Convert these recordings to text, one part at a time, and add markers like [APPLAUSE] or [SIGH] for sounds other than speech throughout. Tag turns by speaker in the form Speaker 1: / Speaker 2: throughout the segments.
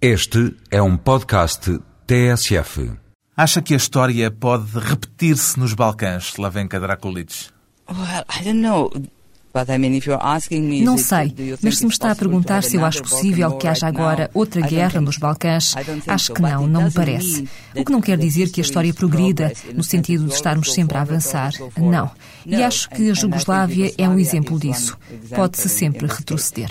Speaker 1: Este é um podcast TSF.
Speaker 2: Acha que a história pode repetir-se nos Balcãs, Slavenka Drakulic?
Speaker 3: Não sei, mas se me está a perguntar se eu acho possível que haja agora outra guerra
Speaker 4: think
Speaker 3: nos. Balcãs, acho que não, não me parece. O que não quer
Speaker 4: the
Speaker 3: dizer que a história progrida no
Speaker 4: the
Speaker 3: sentido de estarmos sempre a avançar. Não. E acho que a Jugoslávia é um exemplo disso. Pode-se sempre retroceder.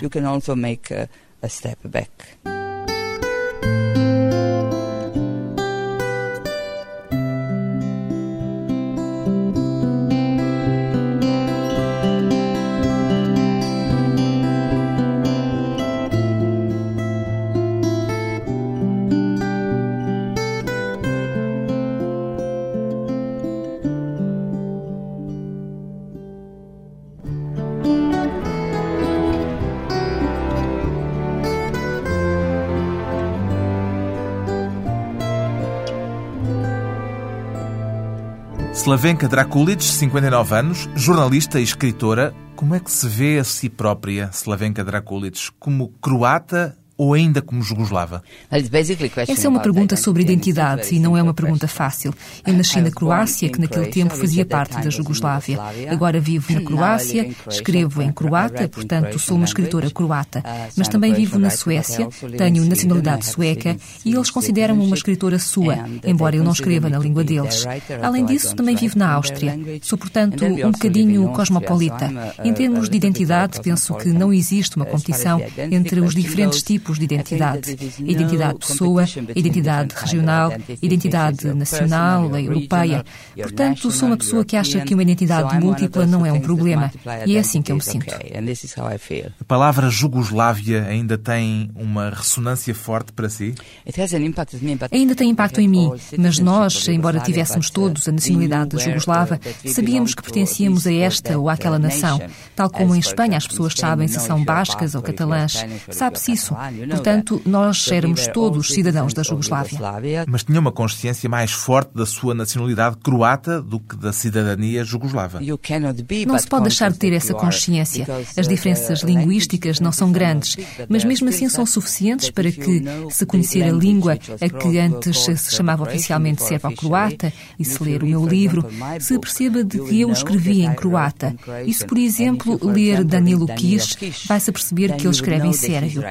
Speaker 2: Slavenka Drakulic, 59 anos, jornalista e escritora. Como é que se vê a si própria, Slavenka Drakulic? Como croata ou ainda como jugoslava?
Speaker 4: Well, it's basically a question
Speaker 3: Essa é uma pergunta sobre
Speaker 4: identity, and it's a
Speaker 3: identidade e não é uma
Speaker 4: simple
Speaker 3: pergunta
Speaker 4: question.
Speaker 3: fácil. Eu nasci
Speaker 4: I
Speaker 3: na
Speaker 4: was born
Speaker 3: Croácia,
Speaker 4: in
Speaker 3: que naquele
Speaker 4: Croatia,
Speaker 3: tempo fazia
Speaker 4: at that
Speaker 3: parte
Speaker 4: time
Speaker 3: da
Speaker 4: was
Speaker 3: Jugoslávia.
Speaker 4: Yugoslavia.
Speaker 3: Agora vivo [LAUGHS] na
Speaker 4: Now I live
Speaker 3: Croácia,
Speaker 4: in Croatia.
Speaker 3: escrevo em
Speaker 4: I
Speaker 3: croata,
Speaker 4: write in
Speaker 3: portanto sou uma
Speaker 4: Croatian
Speaker 3: escritora croata.
Speaker 4: Uh,
Speaker 3: Mas
Speaker 4: so
Speaker 3: também
Speaker 4: I'm a
Speaker 3: vivo na Suécia,
Speaker 4: also live in
Speaker 3: tenho
Speaker 4: Sweden.
Speaker 3: nacionalidade
Speaker 4: I have
Speaker 3: sueca e eles consideram-me uma escritora sua, embora eu não escreva na língua deles. Além disso,
Speaker 4: don't
Speaker 3: também
Speaker 4: write
Speaker 3: vivo na
Speaker 4: in their
Speaker 3: Áustria.
Speaker 4: language.
Speaker 3: Sou, portanto, um
Speaker 4: also live in
Speaker 3: bocadinho cosmopolita.
Speaker 4: A-
Speaker 3: Em termos de identidade, penso que não existe uma competição entre os diferentes
Speaker 4: goes,
Speaker 3: tipos de
Speaker 4: I think
Speaker 3: identidade. identidade de pessoa, identidade regional, identidade nacional,
Speaker 4: your
Speaker 3: europeia. Portanto, sou uma pessoa que acha que uma identidade múltipla não é um problema. E é assim que eu me sinto.
Speaker 4: okay, and this is how I feel.
Speaker 2: A palavra Jugoslávia ainda tem uma ressonância forte para si?
Speaker 4: It has an impact on me, but
Speaker 3: Ainda tem impacto em mim,
Speaker 4: all
Speaker 3: mas nós,
Speaker 4: of
Speaker 3: embora
Speaker 4: Yugoslavia,
Speaker 3: tivéssemos
Speaker 4: uh,
Speaker 3: todos a
Speaker 4: we
Speaker 3: nacionalidade jugoslava,
Speaker 4: uh, that we
Speaker 3: sabíamos que
Speaker 4: to
Speaker 3: pertencíamos a
Speaker 4: this or
Speaker 3: esta
Speaker 4: that,
Speaker 3: ou àquela
Speaker 4: uh,
Speaker 3: nação.
Speaker 4: nation.
Speaker 3: Tal como em Espanha as pessoas
Speaker 4: in Spain,
Speaker 3: sabem se
Speaker 4: know
Speaker 3: são bascas ou catalãs. Sabe-se isso.
Speaker 4: Know
Speaker 3: Portanto, nós
Speaker 4: So we
Speaker 3: éramos
Speaker 4: all
Speaker 3: todos cidadãos da
Speaker 4: citizens of
Speaker 3: Jugoslávia.
Speaker 4: Yugoslavia.
Speaker 2: Mas tinha uma consciência mais forte da sua nacionalidade croata do que da cidadania jugoslava.
Speaker 3: Não se pode deixar de ter essa consciência. As
Speaker 4: uh,
Speaker 3: diferenças
Speaker 4: the
Speaker 3: linguísticas não são grandes,
Speaker 4: differences are
Speaker 3: mas mesmo
Speaker 4: but
Speaker 3: assim são suficientes para que, se conhecer a língua, a que antes se chamava oficialmente servo-croata, e se
Speaker 4: if you
Speaker 3: ler o
Speaker 4: read,
Speaker 3: meu livro, se
Speaker 4: book,
Speaker 3: perceba de
Speaker 4: you
Speaker 3: que
Speaker 4: will
Speaker 3: eu escrevi
Speaker 4: that I
Speaker 3: em
Speaker 4: wrote
Speaker 3: croata. E se, por exemplo, ler
Speaker 4: example,
Speaker 3: Danilo
Speaker 4: read Danilo
Speaker 3: Kish, vai-se perceber que
Speaker 4: you
Speaker 3: ele escreve em sérvio.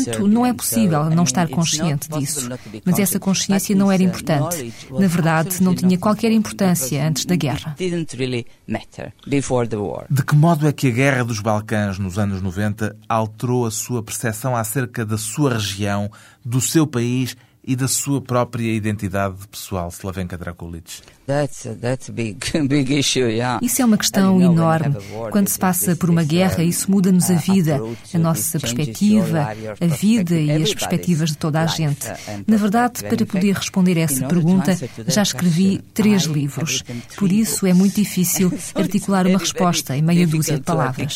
Speaker 4: in
Speaker 3: Portanto, não é possível não estar consciente disso. Mas essa consciência não era importante. Na verdade, não tinha qualquer importância antes da guerra.
Speaker 4: It didn't really matter before the war.
Speaker 2: De que modo é que a Guerra dos Balcãs, nos anos 90, alterou a sua percepção acerca da sua região, do seu país e da sua própria identidade pessoal, Slavenka Drakulic?
Speaker 4: That's a, that's a big [LAUGHS] big issue, yeah.
Speaker 3: Isso é uma questão
Speaker 4: And you know, when you
Speaker 3: enorme. Quando se passa por uma guerra,
Speaker 4: um,
Speaker 3: isso muda-nos a
Speaker 4: uh,
Speaker 3: vida, a nossa perspectiva, a vida e as perspectivas de toda a gente.
Speaker 4: uh, and
Speaker 3: Na verdade, para poder responder a essa pergunta, já escrevi três livros. Por isso é muito difícil [LAUGHS] articular uma resposta em meia dúzia de palavras.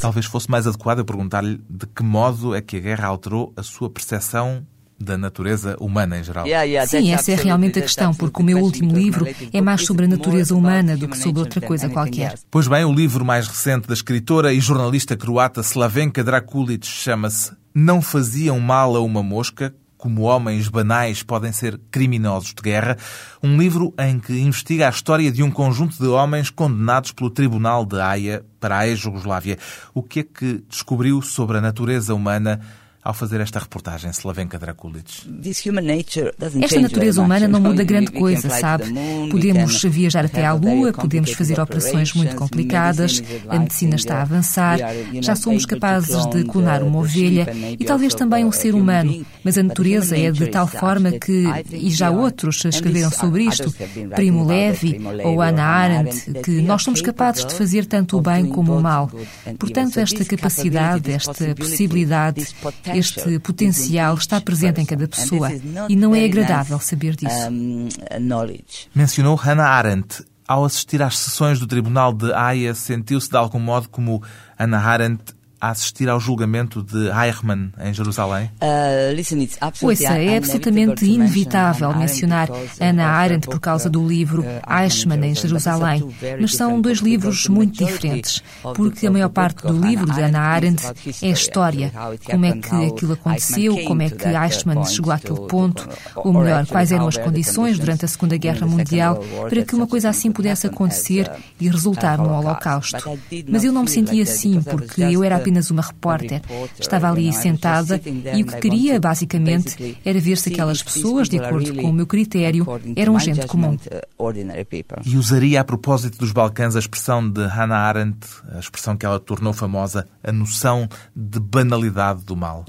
Speaker 2: Talvez fosse mais adequado eu perguntar-lhe de que modo é que a guerra alterou a sua percepção da natureza humana em geral.
Speaker 4: Yeah, yeah,
Speaker 3: Sim,
Speaker 4: that's
Speaker 3: essa é realmente a
Speaker 4: that's
Speaker 3: questão, porque o meu
Speaker 4: the
Speaker 3: último
Speaker 4: question,
Speaker 3: livro
Speaker 4: because my
Speaker 3: é mais
Speaker 4: book
Speaker 3: sobre a
Speaker 4: is
Speaker 3: natureza
Speaker 4: more
Speaker 3: humana
Speaker 4: about
Speaker 3: do que
Speaker 4: human
Speaker 3: sobre
Speaker 4: nature
Speaker 3: outra
Speaker 4: than
Speaker 3: coisa qualquer.
Speaker 2: Pois bem, o livro mais recente da escritora e jornalista croata Slavenka Drakulic chama-se Não faziam mal a uma mosca, como homens banais podem ser criminosos de guerra, um livro em que investiga a história de um conjunto de homens condenados pelo Tribunal de Haia para a ex-Jugoslávia. O que é que descobriu sobre a natureza humana ao fazer esta reportagem, Slavenka
Speaker 4: doesn't
Speaker 3: Esta natureza humana não muda grande
Speaker 4: we can
Speaker 3: coisa, sabe? Podemos viajar até à Lua, podemos
Speaker 4: complicated
Speaker 3: fazer operações muito
Speaker 4: operations,
Speaker 3: complicadas,
Speaker 4: medicine is
Speaker 3: a medicina está a
Speaker 4: advancing,
Speaker 3: avançar, já somos capazes de clonar uma ovelha
Speaker 4: sheep and maybe
Speaker 3: e talvez
Speaker 4: also
Speaker 3: também um ser
Speaker 4: human
Speaker 3: humano,
Speaker 4: being.
Speaker 3: mas a
Speaker 4: But
Speaker 3: natureza é de
Speaker 4: nature
Speaker 3: tal
Speaker 4: is such
Speaker 3: forma
Speaker 4: that
Speaker 3: que, e já outros escreveram sobre
Speaker 4: others
Speaker 3: isto, Primo Levi ou Hannah
Speaker 4: Hannah
Speaker 3: Arendt, que
Speaker 4: we are
Speaker 3: nós somos capazes de
Speaker 4: capable
Speaker 3: fazer tanto o
Speaker 4: of
Speaker 3: bem
Speaker 4: doing
Speaker 3: como o
Speaker 4: both
Speaker 3: mal.
Speaker 4: good and
Speaker 3: Portanto, esta
Speaker 4: this
Speaker 3: capacidade, esta
Speaker 4: this
Speaker 3: possibilidade, este potencial está presente em cada pessoa e não é agradável saber disso.
Speaker 2: Mencionou Hannah Arendt. Ao assistir às sessões do Tribunal de Haia, sentiu-se de algum modo como Hannah Arendt a assistir ao julgamento de Eichmann em Jerusalém?
Speaker 3: Ouça, é absolutamente inevitável mencionar Ana Arendt por causa do livro Eichmann em Jerusalém, mas são dois livros muito diferentes, porque a maior parte do livro de Ana Arendt é história, como é que aquilo aconteceu, como é que Eichmann chegou àquele ponto, ou melhor, quais eram as condições durante a Segunda Guerra Mundial para que uma coisa assim pudesse acontecer e resultar num holocausto. Mas eu não me sentia assim, porque eu era apenas uma repórter. Estava ali sentada e o que queria, basicamente, era ver se aquelas pessoas, de acordo com o meu critério, eram gente comum.
Speaker 2: E usaria a propósito dos Balcãs a expressão de Hannah Arendt, a expressão que ela tornou famosa, a noção de banalidade do mal.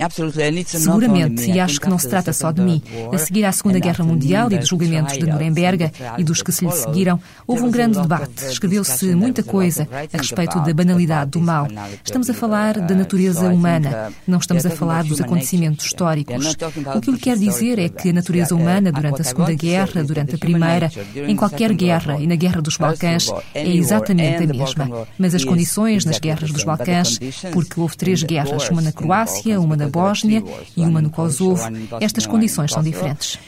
Speaker 3: Seguramente, e acho que não se trata só de mim. A seguir à Segunda Guerra Mundial e dos julgamentos de Nuremberg e dos que se lhe seguiram, houve um grande debate. Escreveu-se muita coisa a respeito da banalidade do mal. Estamos a falar da natureza humana, não estamos a falar dos acontecimentos históricos. O que eu lhe quero dizer é que a natureza humana, durante a Segunda Guerra, durante a Primeira, em qualquer guerra e na Guerra dos Balcãs, é exatamente a mesma. Mas as condições nas guerras dos Balcãs, porque houve três guerras, uma na Croácia, uma na Bósnia e uma no Kosovo, estas condições são diferentes.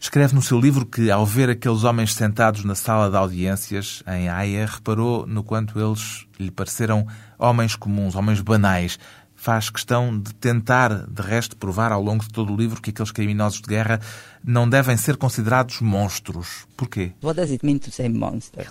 Speaker 2: Escreve no seu livro que, ao ver aqueles homens sentados na sala de audiências em Haia, reparou no quanto eles lhe pareceram homens comuns, homens banais. Faz questão de tentar, de resto, provar ao longo de todo o livro que aqueles criminosos de guerra não devem ser considerados monstros. Porquê?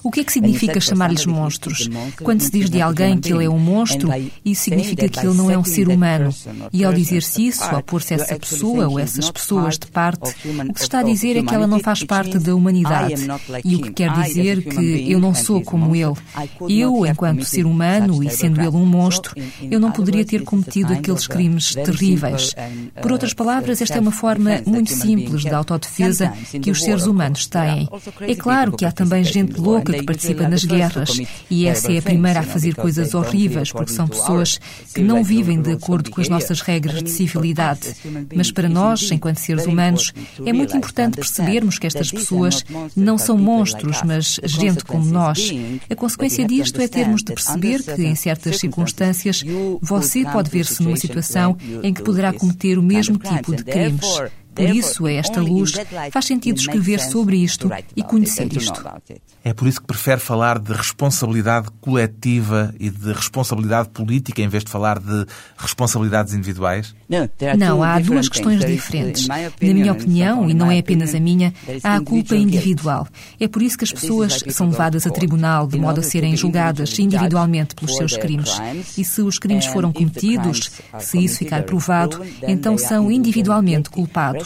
Speaker 3: O que é que significa chamar-lhes monstros? Quando se diz de alguém que ele é um monstro, isso significa que ele não é um ser humano. E ao dizer-se isso, ao pôr-se essa pessoa ou essas pessoas de parte, o que se está a dizer é que ela não faz parte da humanidade. E o que quer dizer que eu não sou como ele. Eu, enquanto ser humano e sendo ele um monstro, eu não poderia ter cometido aqueles crimes terríveis. Por outras palavras, esta é uma forma muito simples de autodefesa que os seres humanos têm. É claro que há também gente louca que participa nas guerras e essa é a primeira a fazer coisas horríveis porque são pessoas que não vivem de acordo com as nossas regras de civilidade. Mas para nós, enquanto seres humanos, é muito importante percebermos que estas pessoas não são monstros, mas gente como nós. A consequência disto é termos de perceber que, em certas circunstâncias, você pode ver-se numa situação em que poderá cometer o mesmo tipo de crimes. Por isso, a esta luz, faz sentido escrever sobre isto e conhecer isto.
Speaker 2: É por isso que prefere falar de responsabilidade coletiva e de responsabilidade política em vez de falar de responsabilidades individuais?
Speaker 3: Não, há duas questões diferentes. Na minha opinião, e não é apenas a minha, há a culpa individual. É por isso que as pessoas são levadas a tribunal de modo a serem julgadas individualmente pelos seus crimes. E se os crimes foram cometidos, se isso ficar provado, então são individualmente culpados.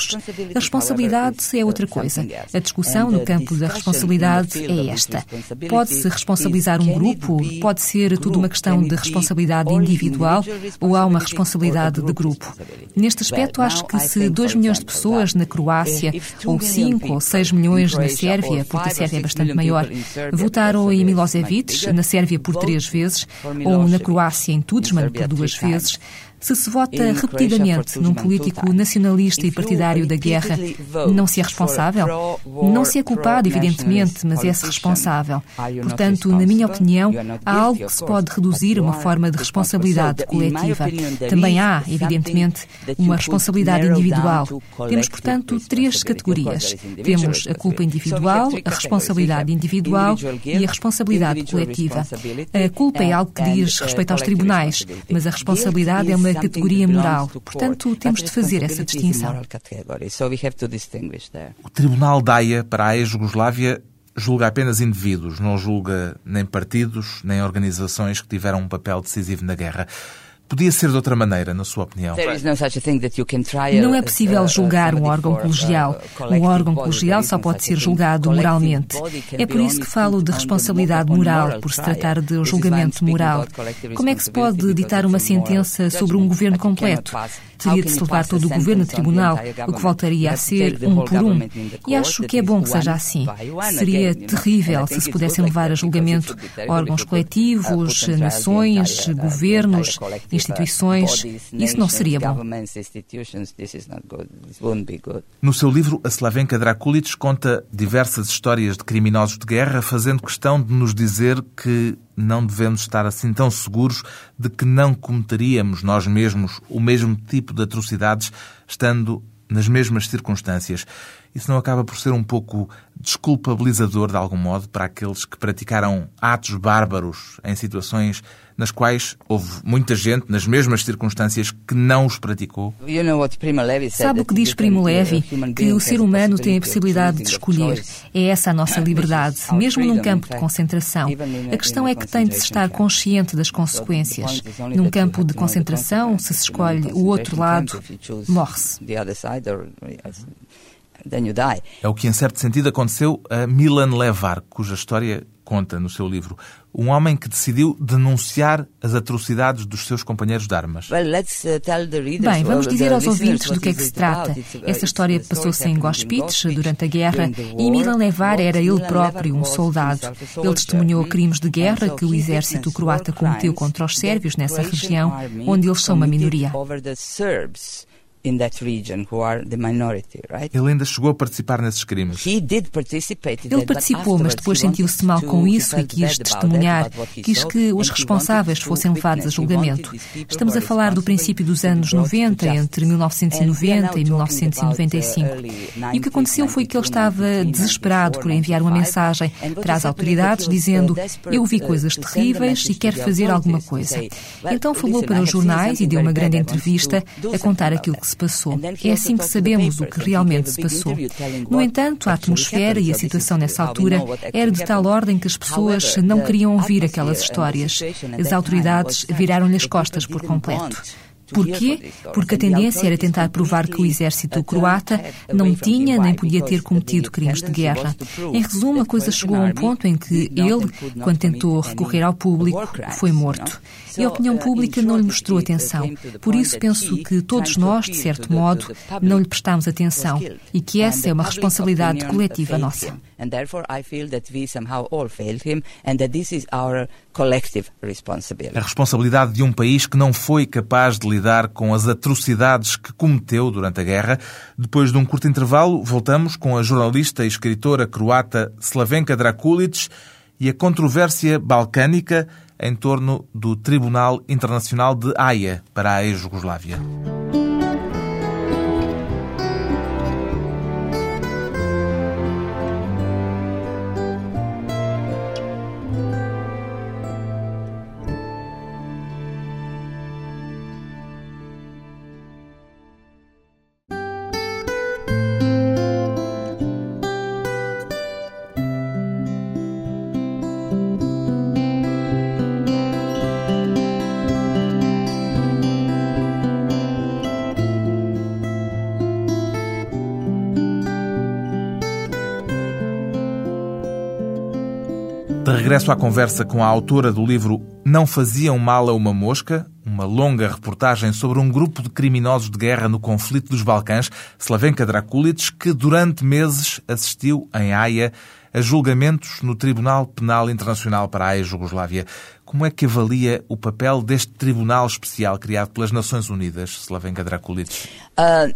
Speaker 3: A responsabilidade é outra coisa. A discussão no campo da responsabilidade é esta. Pode-se responsabilizar um grupo, pode ser tudo uma questão de responsabilidade individual ou há uma responsabilidade de grupo. Neste aspecto, acho que se 2 milhões de pessoas na Croácia, ou 5 ou 6 milhões na Sérvia, porque a Sérvia é bastante maior, votaram em Milosevic, na Sérvia por três vezes, ou na Croácia em Tudjman por duas vezes, se se vota repetidamente num político nacionalista e partidário da guerra, não se é responsável? Não se é culpado, evidentemente, mas é-se responsável. Portanto, na minha opinião, há algo que se pode reduzir a uma forma de responsabilidade coletiva. Também há, evidentemente, uma responsabilidade individual. Temos, portanto, três categorias. Temos a culpa individual, a responsabilidade individual e a responsabilidade coletiva. A culpa é algo que diz respeito aos tribunais, mas a responsabilidade é uma categoria moral. Portanto, temos de fazer essa distinção.
Speaker 2: O Tribunal da Haia para a ex-Jugoslávia julga apenas indivíduos, não julga nem partidos, nem organizações que tiveram um papel decisivo na guerra. Podia ser de outra maneira, na sua opinião?
Speaker 3: Não é possível julgar um órgão colegial. Um órgão colegial só pode ser julgado moralmente. É por isso que falo de responsabilidade moral, por se tratar de um julgamento moral. Como é que se pode ditar uma sentença sobre um governo completo? Teria de se levar todo o governo a tribunal, o que voltaria a ser um por um. E acho que é bom que seja assim. Seria terrível se se pudessem levar a julgamento órgãos coletivos, nações, governos, instituições, isso não seria bom.
Speaker 2: No seu livro, a Slavenka Drakulic conta diversas histórias de criminosos de guerra, fazendo questão de nos dizer que não devemos estar assim tão seguros de que não cometeríamos nós mesmos o mesmo tipo de atrocidades estando nas mesmas circunstâncias. Isso não acaba por ser um pouco desculpabilizador, de algum modo, para aqueles que praticaram atos bárbaros em situações nas quais houve muita gente, nas mesmas circunstâncias, que não os praticou?
Speaker 3: Sabe o que diz Primo Levi? Que o ser humano tem a possibilidade de escolher. É essa a nossa [LAUGHS] liberdade, mesmo num campo de concentração. A questão é que tem de se estar consciente das consequências. Num campo de concentração, se se escolhe o outro lado, morre-se.
Speaker 2: É o que, em certo sentido, aconteceu a Milan Levar, cuja história conta no seu livro. Um homem que decidiu denunciar as atrocidades dos seus companheiros de armas.
Speaker 3: Uh, Bem, vamos dizer aos ouvintes do que é que se trata. Essa história passou-se em Gospitz durante a guerra e Milan Levar era ele próprio um soldado. Ele testemunhou crimes de guerra que o exército croata cometeu contra os sérvios nessa região, onde eles são uma minoria.
Speaker 2: Ele ainda chegou a participar nesses crimes.
Speaker 3: Ele participou, mas depois sentiu-se mal com isso e quis testemunhar. Quis que os responsáveis fossem levados a julgamento. Estamos a falar do princípio dos anos 90, entre 1990 e 1995. E o que aconteceu foi que ele estava desesperado por enviar uma mensagem para as autoridades dizendo: Eu vi coisas terríveis e quero fazer alguma coisa. Então falou para os jornais e deu uma grande entrevista a contar aquilo que se passou. É assim que sabemos o que realmente se passou. No entanto, a atmosfera e a situação nessa altura era de tal ordem que as pessoas não queriam ouvir aquelas histórias. As autoridades viraram-lhe as costas por completo. Porquê? Porque a tendência era tentar provar que o exército croata não tinha nem podia ter cometido crimes de guerra. Em resumo, a coisa chegou a um ponto em que ele, quando tentou recorrer ao público, foi morto. E a opinião pública não lhe mostrou atenção. Por isso penso que todos nós, de certo modo, não lhe prestamos atenção e que essa é uma responsabilidade coletiva nossa. And therefore I feel that we somehow all failed him and that this is our collective responsibility.
Speaker 2: A responsabilidade de um país que não foi capaz de lidar com as atrocidades que cometeu durante a guerra. Depois de um curto intervalo, voltamos com a jornalista e escritora croata Slavenka Drakulic e a controvérsia balcânica em torno do Tribunal Internacional de Haia para a ex-Jugoslávia. Regresso à conversa com a autora do livro Não Faziam Mal a uma Mosca, uma longa reportagem sobre um grupo de criminosos de guerra no conflito dos Balcãs, Slavenka Drakulic, que durante meses assistiu em Haia a julgamentos no Tribunal Penal Internacional para a ex-Jugoslávia. Como é que avalia o papel deste tribunal especial criado pelas Nações Unidas, Slavenka Drakulic? Uh,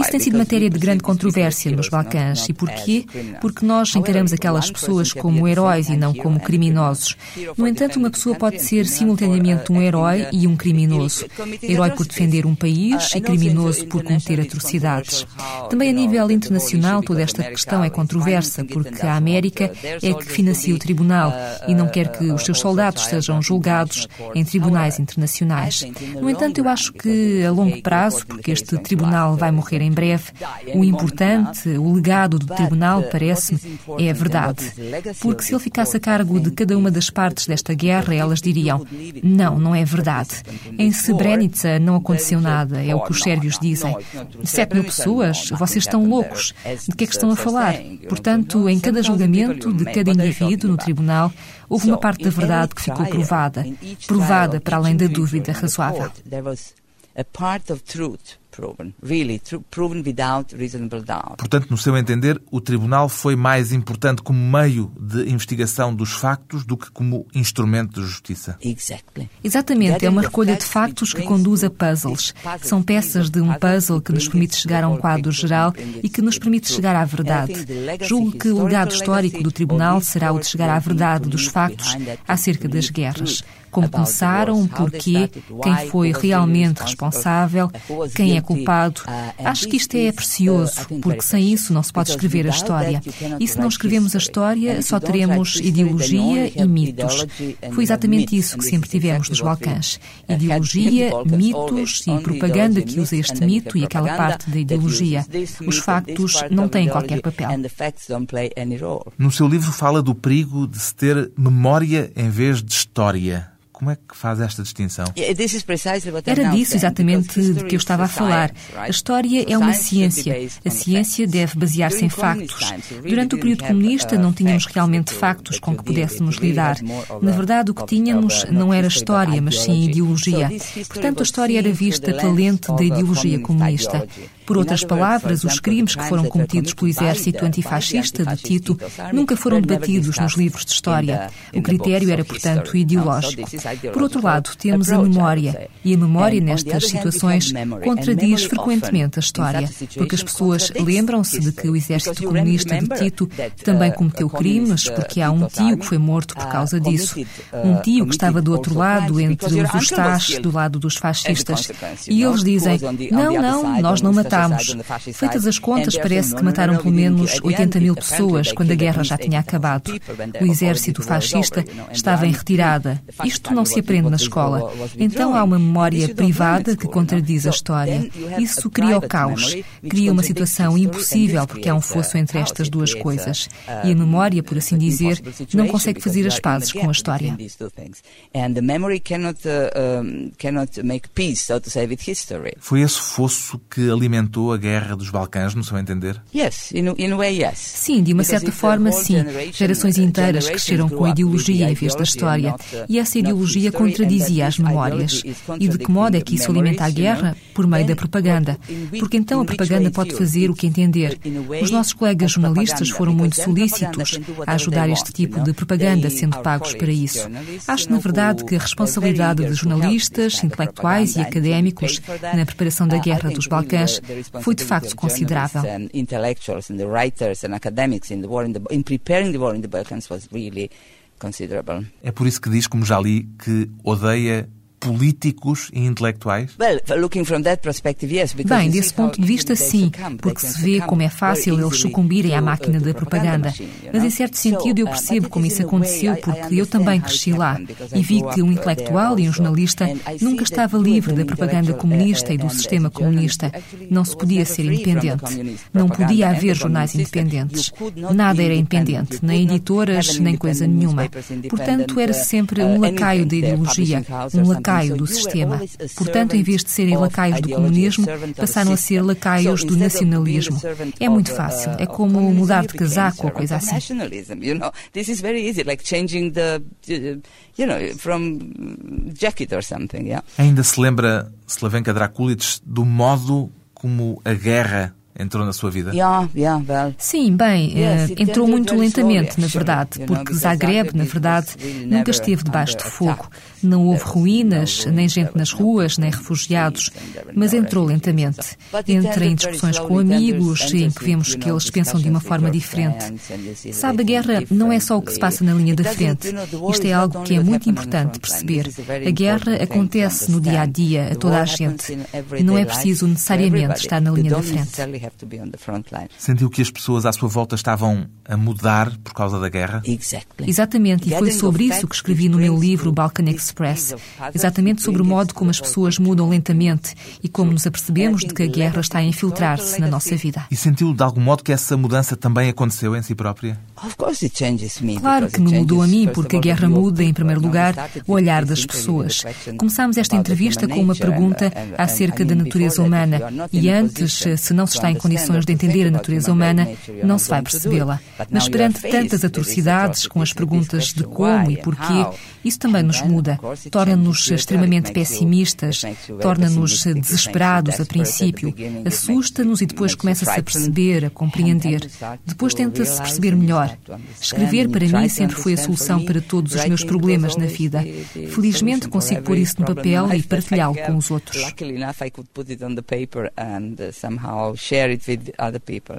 Speaker 3: isso tem sido matéria de grande controvérsia nos Balcãs. E porquê? Porque nós encaramos aquelas pessoas como heróis e não como criminosos. No entanto, uma pessoa pode ser simultaneamente um herói e um criminoso. Herói por defender um país e criminoso por cometer atrocidades. Também a nível internacional, toda esta questão é controversa, porque a América é que financia o tribunal e não quer que os seus soldados sejam julgados em tribunais internacionais. No entanto, eu acho que a longo prazo, porque este tribunal vai morrer em breve, o importante, o legado do tribunal, parece-me, é a verdade. Porque se ele ficasse a cargo de cada uma das partes desta guerra, elas diriam: não, não é verdade. Em Srebrenica não aconteceu nada, é o que os sérvios dizem. Sete mil pessoas? Vocês estão loucos. De que é que estão a falar? Portanto, em cada julgamento de cada indivíduo no tribunal, houve uma parte da verdade que ficou provada, provada para além da dúvida razoável.
Speaker 4: Proven, really proven without reasonable doubt.
Speaker 2: Portanto, no seu entender, o tribunal foi mais importante como meio de investigação dos factos do que como instrumento de justiça.
Speaker 4: Exactly.
Speaker 3: Exatamente, é uma recolha de factos que conduz a puzzles. São peças de um puzzle que nos permite chegar a um quadro geral e que nos permite chegar à verdade. Julgo que o legado histórico do tribunal será o de chegar à verdade dos factos acerca das guerras como começaram, porquê, quem foi realmente responsável, quem é culpado. Acho que isto é precioso, porque sem isso não se pode escrever a história. E se não escrevemos a história, só teremos ideologia e mitos. Foi exatamente isso que sempre tivemos nos Balcãs. Ideologia, mitos e propaganda que usa este mito e aquela parte da ideologia. Os factos não têm qualquer papel.
Speaker 2: No seu livro fala do perigo de se ter memória em vez de história. Como é que faz esta distinção?
Speaker 3: Era disso exatamente de que eu estava a falar. A história é uma ciência. A ciência deve basear-se em factos. Durante o período comunista não tínhamos realmente factos com que pudéssemos lidar. Na verdade, o que tínhamos não era história, mas sim ideologia. Portanto, a história era vista pela lente da ideologia comunista. Por outras palavras, os crimes que foram cometidos pelo exército antifascista de Tito nunca foram debatidos nos livros de história. O critério era, portanto, ideológico. Por outro lado, temos a memória. E a memória, nestas situações, contradiz frequentemente a história, porque as pessoas lembram-se de que o exército comunista de Tito também cometeu crimes, porque há um tio que foi morto por causa disso. Um tio que estava do outro lado, entre os Ustaches, do lado dos fascistas. E eles dizem: não, não, nós não matamos matámos. Feitas as contas, parece que mataram pelo menos 80 mil pessoas quando a guerra já tinha acabado. O exército fascista estava em retirada. Isto não se aprende na escola. Então há uma memória privada que contradiz a história. Isso cria o caos, cria uma situação impossível porque há um fosso entre estas duas coisas. E a memória, por assim dizer, não consegue fazer as pazes com a história.
Speaker 2: Foi esse fosso que alimentou alimentou a guerra dos Balcãs, no seu entender?
Speaker 3: Sim, de uma certa forma, sim. Gerações inteiras cresceram com a ideologia em vez da história. E essa ideologia contradizia as memórias. E de que modo é que isso alimenta a guerra? Por meio da propaganda. Porque então a propaganda pode fazer o que entender. Os nossos colegas jornalistas foram muito solícitos a ajudar este tipo de propaganda, sendo pagos para isso. Acho, na verdade, que a responsabilidade de jornalistas, intelectuais e académicos na preparação da guerra dos Balcãs foi de facto considerável.
Speaker 2: É por isso que diz, como já li, que odeia políticos e intelectuais?
Speaker 3: Bem, desse ponto de vista, sim, porque se vê como é fácil eles sucumbirem à máquina da propaganda. Mas, em certo sentido, eu percebo como isso aconteceu, porque eu também cresci lá e vi que um intelectual e um jornalista nunca estava livre da propaganda comunista e do sistema comunista. Não se podia ser independente. Não podia haver jornais independentes. Nada era independente, nem editoras, nem coisa nenhuma. Portanto, era sempre um lacaio da ideologia, um lacaio lacaio do sistema. Portanto, em vez de serem lacaios do comunismo, passaram a ser lacaios do nacionalismo. É muito fácil. É como mudar de casaco ou coisa assim.
Speaker 2: Ainda se lembra, Slavenka Drakulic, do modo como a guerra entrou na sua vida?
Speaker 3: Sim, bem, uh, entrou muito lentamente, na verdade, porque Zagreb, na verdade, nunca esteve debaixo de fogo. Não houve ruínas, nem gente nas ruas, nem refugiados, mas entrou lentamente. Entra em discussões com amigos, em que vemos que eles pensam de uma forma diferente. Sabe, a guerra não é só o que se passa na linha da frente. Isto é algo que é muito importante perceber. A guerra acontece no dia a dia, a toda a gente. Não é preciso necessariamente estar na linha da frente.
Speaker 2: Sentiu que as pessoas à sua volta estavam a mudar por causa da guerra?
Speaker 3: Exatamente, e foi sobre isso que escrevi no meu livro Balkan Express. Exatamente sobre o modo como as pessoas mudam lentamente e como nos apercebemos de que a guerra está a infiltrar-se na nossa vida.
Speaker 2: E sentiu de algum modo que essa mudança também aconteceu em si própria?
Speaker 3: Claro que me mudou a mim, porque a guerra muda, em primeiro lugar, o olhar das pessoas. Começámos esta entrevista com uma pergunta acerca da natureza humana e antes, se não se está em condições de entender a natureza humana, não se vai percebê-la. Mas perante tantas atrocidades, com as perguntas de como e porquê, isso também nos muda, torna-nos extremamente pessimistas, torna-nos desesperados a princípio, assusta-nos e depois começa-se a perceber, a compreender. Depois tenta-se perceber melhor. Escrever para mim sempre foi a solução para todos os meus problemas na vida. Felizmente consigo pôr isso no papel e partilhá-lo com os outros.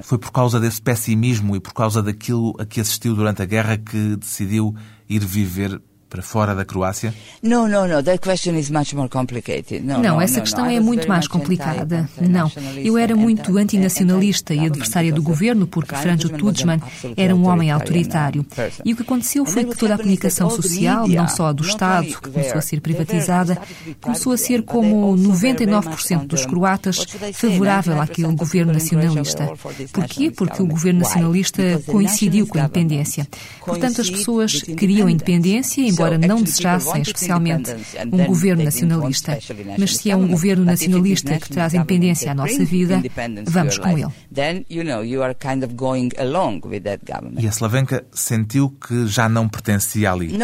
Speaker 2: Foi por causa desse pessimismo e por causa daquilo a que assistiu durante a guerra que decidiu ir viver para fora da Croácia?
Speaker 4: Não, não, não. That question is much more complicated.
Speaker 3: No, não, essa questão é muito mais complicada. Não, eu era muito antinacionalista e adversária do governo porque Franjo Tudjman era um homem autoritário. E o que aconteceu foi que toda a comunicação social, não só do Estado, que começou a ser privatizada, começou a ser como 99% dos croatas favorável àquele governo nacionalista. Porquê? Porque o governo nacionalista coincidiu com a independência. Portanto, as pessoas queriam independência, embora não desejassem especialmente um governo nacionalista. Mas se é um governo nacionalista que traz independência à nossa vida, vamos com ele.
Speaker 2: E a Slavenka sentiu que já não pertencia ali?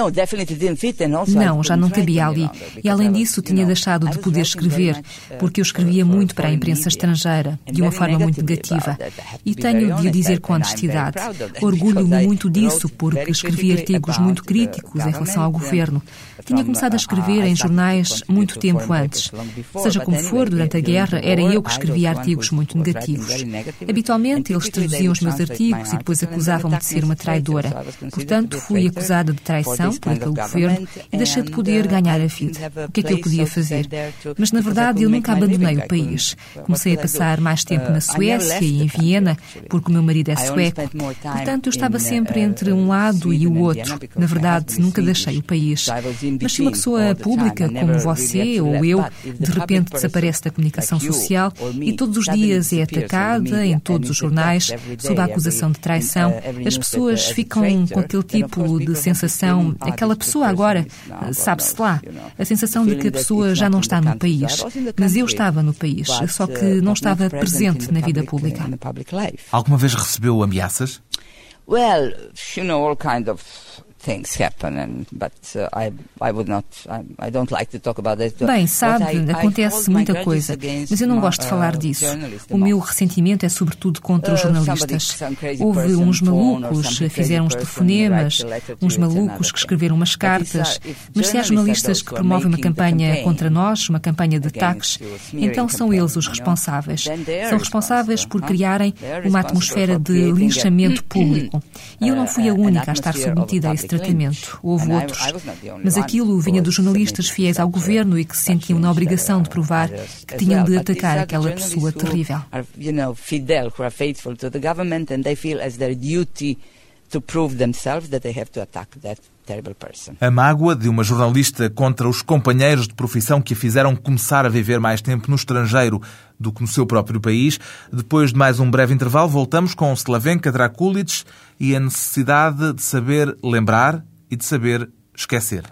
Speaker 3: Não, já não cabia ali. E além disso, tinha deixado de poder escrever, uh, porque eu escrevia muito para a imprensa estrangeira, de uma forma muito negativa. E tenho de o dizer com honestidade. Orgulho-me muito disso, porque escrevi artigos muito críticos em relação ao governo. Tinha começado a escrever em jornais muito tempo antes. Seja como for, durante a guerra, era eu que escrevia artigos muito negativos. Habitualmente, eles traduziam os meus artigos e depois acusavam-me de ser uma traidora. Portanto, fui acusada de traição por aquele governo e deixei de poder ganhar a vida. O que é que eu podia fazer? Mas, na verdade, eu nunca abandonei o país. Comecei a passar mais tempo na Suécia e em Viena, porque o meu marido é sueco. Portanto, eu estava sempre entre um lado e o outro. Na verdade, nunca deixei o país. Mas se uma pessoa pública como você ou eu de repente desaparece da comunicação social e todos os dias é atacada em todos os jornais sob a acusação de traição, as pessoas ficam com aquele tipo de sensação, aquela pessoa agora, sabe-se lá, a sensação de que a pessoa já não está no país. Mas eu estava no país, só que não estava presente na vida pública.
Speaker 2: Alguma vez recebeu ameaças?
Speaker 4: Well, you know, all kind of things happen, and, but uh, I, I would not, I, I don't like to talk about that.
Speaker 3: Bem, sabe, I, acontece muita coisa, mas eu não gosto de falar uh, disso. O meu ressentimento é sobretudo contra os uh, jornalistas. Houve uns malucos que fizeram uns telefonemas, uns malucos que escreveram umas cartas, mas se há jornalistas que promovem uma campanha contra nós, uma campanha de ataques, então são eles os responsáveis. São responsáveis por criarem uma atmosfera de linchamento [CLEARS THROAT] público. E eu não fui a única a estar submetida a esse tratamento. Houve outros. Mas aquilo vinha dos jornalistas fiéis ao governo e que se sentiam na obrigação de provar que tinham de atacar aquela pessoa terrível. to prove themselves that they have to attack that a
Speaker 2: mágoa de uma jornalista contra os companheiros de profissão que a fizeram começar a viver mais tempo no estrangeiro do que no seu próprio país. Depois de mais um breve intervalo, voltamos com Slavenka Drakulic e a necessidade de saber lembrar e de saber esquecer.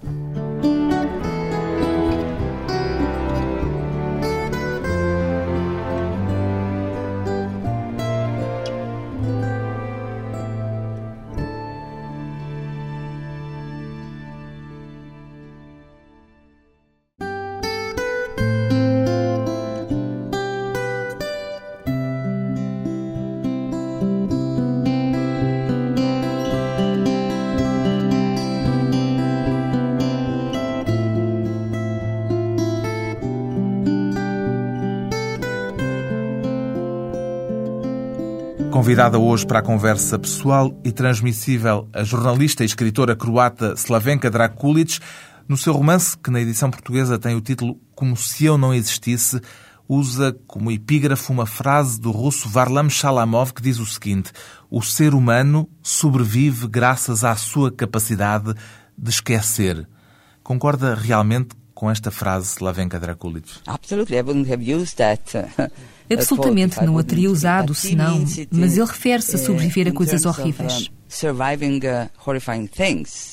Speaker 2: Convidada hoje para a conversa pessoal e transmissível a jornalista e escritora croata Slavenka Drakulic, no seu romance, que na edição portuguesa tem o título Como se eu não existisse, usa como epígrafo uma frase do russo Varlam Shalamov que diz o seguinte: O ser humano sobrevive graças à sua capacidade de esquecer. Concorda realmente com esta frase, Slavenka Drakulic?
Speaker 4: Absolutely, I wouldn't have used that. [LAUGHS]
Speaker 3: Absolutamente não a teria usado, senão, mas ele refere-se a sobreviver a coisas horríveis.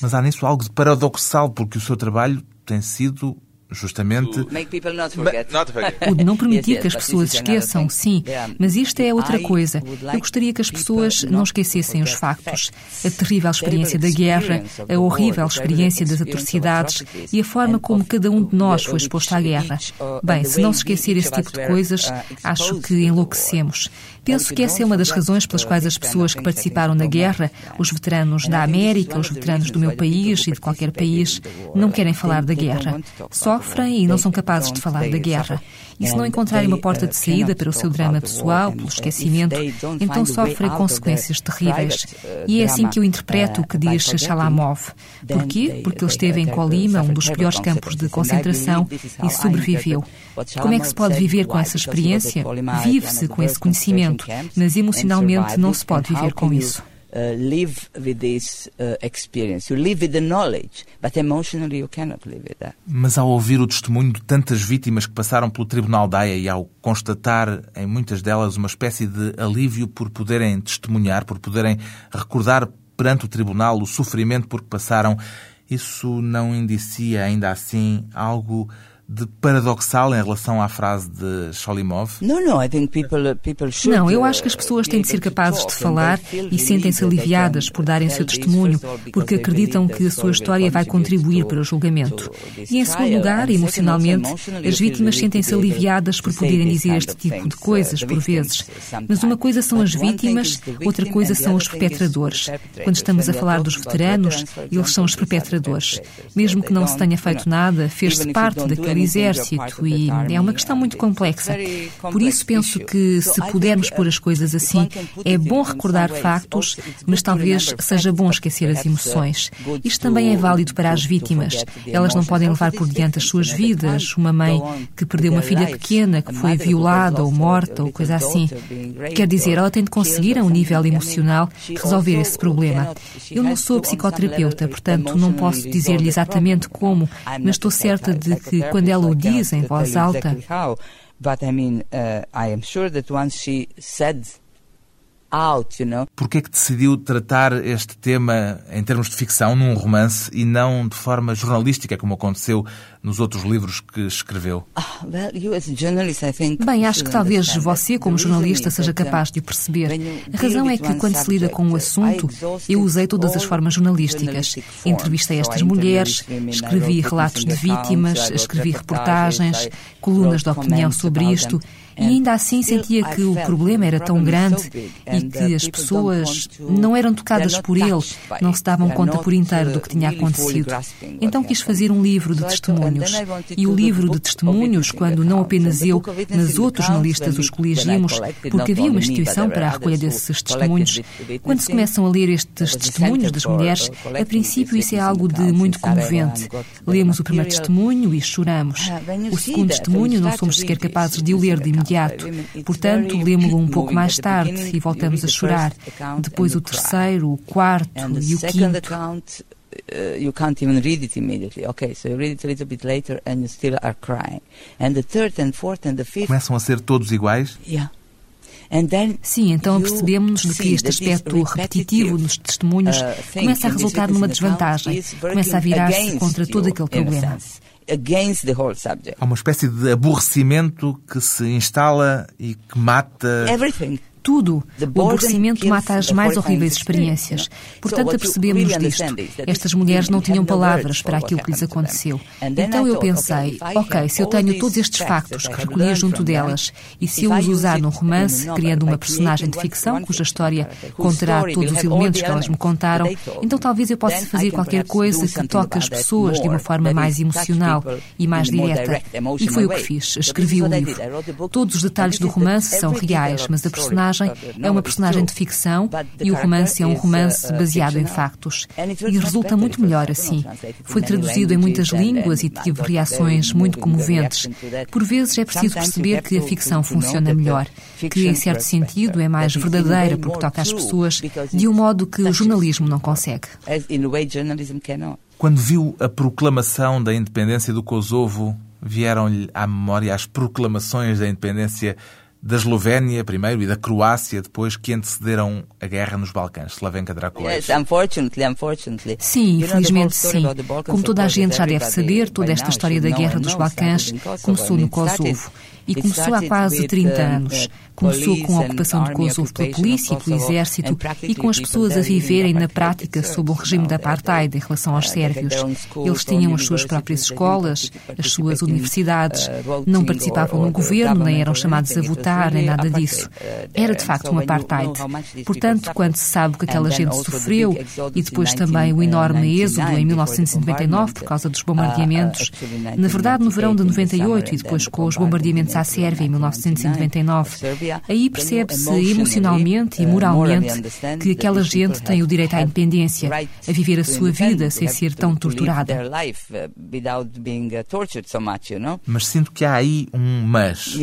Speaker 2: Mas há nisso algo de paradoxal, porque o seu trabalho tem sido justamente
Speaker 3: o de não permitir que as pessoas esqueçam, sim, mas isto é outra coisa. Eu gostaria que as pessoas não esquecessem os factos, a terrível experiência da guerra, a horrível experiência das atrocidades e a forma como cada um de nós foi exposto à guerra. Bem, se não se esquecer esse tipo de coisas, acho que enlouquecemos. Penso que essa é uma das razões pelas quais as pessoas que participaram na guerra, os veteranos da América, os veteranos do meu país e de qualquer país, não querem falar da guerra. Sofrem e não são capazes de falar da guerra. E se não encontrarem uma porta de saída para o seu drama pessoal, pelo esquecimento, então sofrem consequências terríveis. E é assim que eu interpreto o que diz Shalamov. Porquê? Porque ele esteve em Colima, um dos piores campos de concentração, e sobreviveu. Como é que se pode viver com essa experiência? Vive-se com esse conhecimento, mas emocionalmente não se pode viver com isso. Uh, live with this uh, experience.
Speaker 2: You live with the knowledge, but emotionally you cannot live with that. Mas ao ouvir o testemunho de tantas vítimas que passaram pelo Tribunal da e ao constatar em muitas delas uma espécie de alívio por poderem testemunhar, por poderem recordar perante o tribunal o sofrimento por que passaram, isso não indicia ainda assim algo de paradoxal em relação à frase de Sholimov?
Speaker 3: Não, eu acho que as pessoas têm de ser capazes de falar e sentem-se aliviadas por darem seu testemunho, porque acreditam que a sua história vai contribuir para o julgamento. E, em segundo lugar, emocionalmente, as vítimas sentem-se aliviadas por poderem dizer este tipo de coisas, por vezes. Mas uma coisa são as vítimas, outra coisa são os perpetradores. Quando estamos a falar dos veteranos, eles são os perpetradores. Mesmo que não se tenha feito nada, fez-se parte daquele exército e é uma questão muito complexa. Por isso penso que se pudermos pôr as coisas assim, é bom recordar factos, mas talvez seja bom esquecer as emoções. Isto também é válido para as vítimas. Elas não podem levar por diante as suas vidas. Uma mãe que perdeu uma filha pequena, que foi violada ou morta ou coisa assim. Quer dizer, ela tem de conseguir, a um nível emocional, resolver esse problema. Eu não sou psicoterapeuta, portanto não posso dizer-lhe exatamente como, mas estou certa de que quando quando ela o diz em voz alta. But I mean, I am sure that once she
Speaker 2: said out, you know. Por que é que decidiu tratar este tema em termos de ficção num romance e não de forma jornalística, como aconteceu nos outros livros que escreveu? Ah,
Speaker 3: Bem, acho que talvez você, como jornalista, seja capaz de o perceber. A razão é que, quando se lida com o assunto, eu usei todas as formas jornalísticas. Entrevistei estas mulheres, escrevi relatos de vítimas, escrevi reportagens, colunas de opinião sobre isto e ainda assim sentia que o problema era tão grande e que as pessoas não eram tocadas por ele, não se davam conta por inteiro do que tinha acontecido. Então quis fazer um livro de testemunhos. E o livro de testemunhos, quando não apenas eu, mas outros jornalistas os colegimos, porque havia uma instituição para a recolha desses testemunhos, quando se começam a ler estes testemunhos das mulheres, a princípio isso é algo de muito comovente. Lemos o primeiro testemunho e choramos. O segundo testemunho não somos sequer capazes de o ler de imediato imediato. Portanto, lemos-lo um pouco mais tarde e voltamos a chorar. Depois o terceiro, o quarto e o quinto. Uh, you can't even read it immediately. Okay, so you read it a little bit later and you still are crying. And the third and fourth and the fifth.
Speaker 2: Começam a ser todos iguais?
Speaker 3: Yeah. Sim, então percebemos de que este aspecto repetitivo nos testemunhos uh, começa a resultar numa desvantagem, começa a virar-se contra todo aquele problema
Speaker 2: against the whole subject. Há uma espécie de aborrecimento que se instala e que mata
Speaker 3: everything tudo. O aborrecimento mata as mais horríveis experiências. Portanto, apercebemos disto. Estas mulheres não tinham palavras para aquilo que lhes aconteceu. Então eu pensei, ok, se eu tenho todos estes factos que recolhi junto delas e se eu os usar num romance, criando uma personagem de ficção cuja história conterá todos os elementos que elas me contaram, então talvez eu possa fazer qualquer coisa que toque as pessoas de uma forma mais emocional e mais direta. E foi o que fiz. Escrevi o livro. Todos os detalhes do romance são reais, mas a personagem personagem é uma personagem de ficção e o romance é um romance baseado em factos. E resulta muito melhor assim. Foi traduzido em muitas línguas e tive reações muito comoventes. Por vezes é preciso perceber que a ficção funciona melhor, que em certo sentido é mais verdadeira porque toca às pessoas de um modo que o jornalismo não consegue.
Speaker 2: Quando viu a proclamação da independência do Kosovo, vieram-lhe à memória as proclamações da independência da Eslovénia primeiro e da Croácia depois que antecederam a guerra nos Balcãs. Slavenka Dracula.
Speaker 3: Sim, infelizmente sim. Como toda a gente já deve saber, toda esta história da guerra dos Balcãs começou no Kosovo e começou há quase 30 anos. Começou com a ocupação do Kosovo pela polícia e pelo exército e com as pessoas a viverem na prática sob o regime da apartheid em relação aos sérvios. Eles tinham as suas próprias escolas, as suas universidades, não participavam no governo, nem eram chamados a votar, nem nada disso. Era de facto um apartheid. Portanto, quando se sabe que aquela gente sofreu e depois também o enorme êxodo em 1999 por causa dos bombardeamentos, na verdade no verão de 98 e depois com os bombardeamentos à Sérvia em 1999, aí percebe-se emocionalmente e moralmente que aquela gente tem o direito à independência, a viver a sua vida sem ser tão torturada.
Speaker 2: Mas sinto que há aí um mas.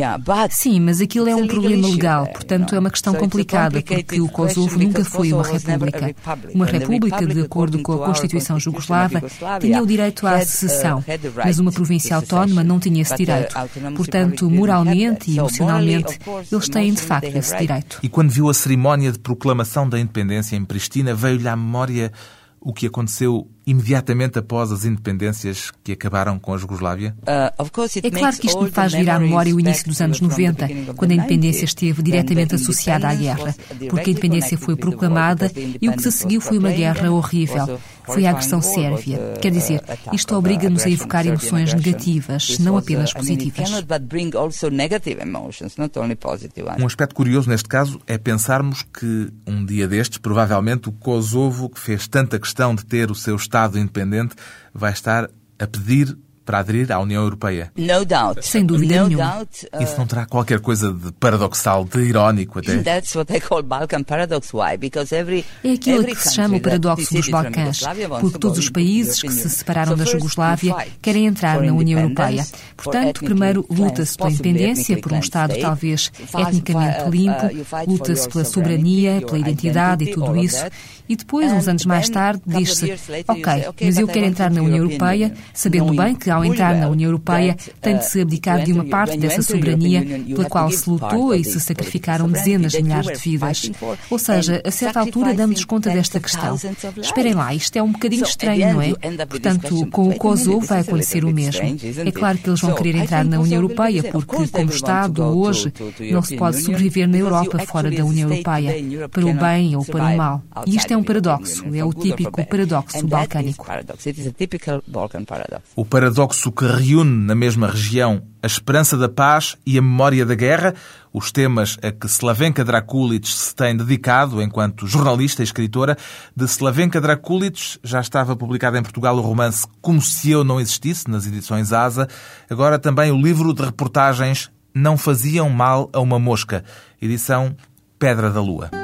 Speaker 3: Sim, mas aquilo é um problema legal, portanto é uma questão complicada, porque o Kosovo nunca foi uma república. Uma república, de acordo com a Constituição jugoslava, tinha o direito à secessão, mas uma província autónoma não tinha esse direito. Portanto, moralmente e emocionalmente, eles têm de facto esse direito.
Speaker 2: E quando viu a cerimónia de proclamação da independência em Pristina, veio-lhe à memória o que aconteceu imediatamente após as independências que acabaram com a Jugoslávia?
Speaker 3: Uh, é claro que isto me faz vir à memória o início dos anos 90, quando a independência esteve diretamente associada à guerra, porque a independência foi proclamada e o que se seguiu foi uma guerra horrível. Foi a agressão sérvia. Quer dizer, isto obriga-nos a evocar emoções negativas, não apenas positivas.
Speaker 2: Um aspecto curioso neste caso é pensarmos que um dia destes, provavelmente o Kosovo, que fez tanta questão de ter o seu Estado independente vai estar a pedir para aderir à União Europeia.
Speaker 4: No doubt.
Speaker 3: Sem dúvida no nenhuma.
Speaker 2: Doubt, uh, Isso não terá qualquer coisa de paradoxal, de irónico até?
Speaker 4: That's what I call Balkan paradox. Why? Because every,
Speaker 3: é aquilo a que se chama o paradoxo dos Balcãs, porque todos os países que se separaram da Jugoslávia querem entrar na União Europeia. Portanto, primeiro luta-se pela independência, por um Estado talvez etnicamente uh, limpo, luta-se pela soberania, pela identidade e tudo isso, e depois, uns anos mais tarde, diz-se: Ok, mas eu quero entrar na União Europeia, sabendo bem que ao entrar na União Europeia tem de se abdicar de uma parte dessa soberania pela qual se lutou e se sacrificaram dezenas de milhares de vidas. Ou seja, a certa altura damos conta desta questão. Esperem lá, isto é um bocadinho estranho, não é? Portanto, com o Kosovo vai acontecer o mesmo. É claro que eles vão querer entrar na União Europeia, porque, como Estado, hoje, não se pode sobreviver na Europa fora da União Europeia, para o bem ou para o mal. E isto é um paradoxo, é o típico paradoxo balcânico.
Speaker 2: O paradoxo paradoxo que reúne na mesma região a esperança da paz e a memória da guerra, os temas a que Slavenka Drakulic se tem dedicado enquanto jornalista e escritora. De Slavenka Drakulic já estava publicado em Portugal o romance Como se eu não existisse, nas edições Asa. Agora também o livro de reportagens Não faziam mal a uma mosca, edição Pedra da Lua.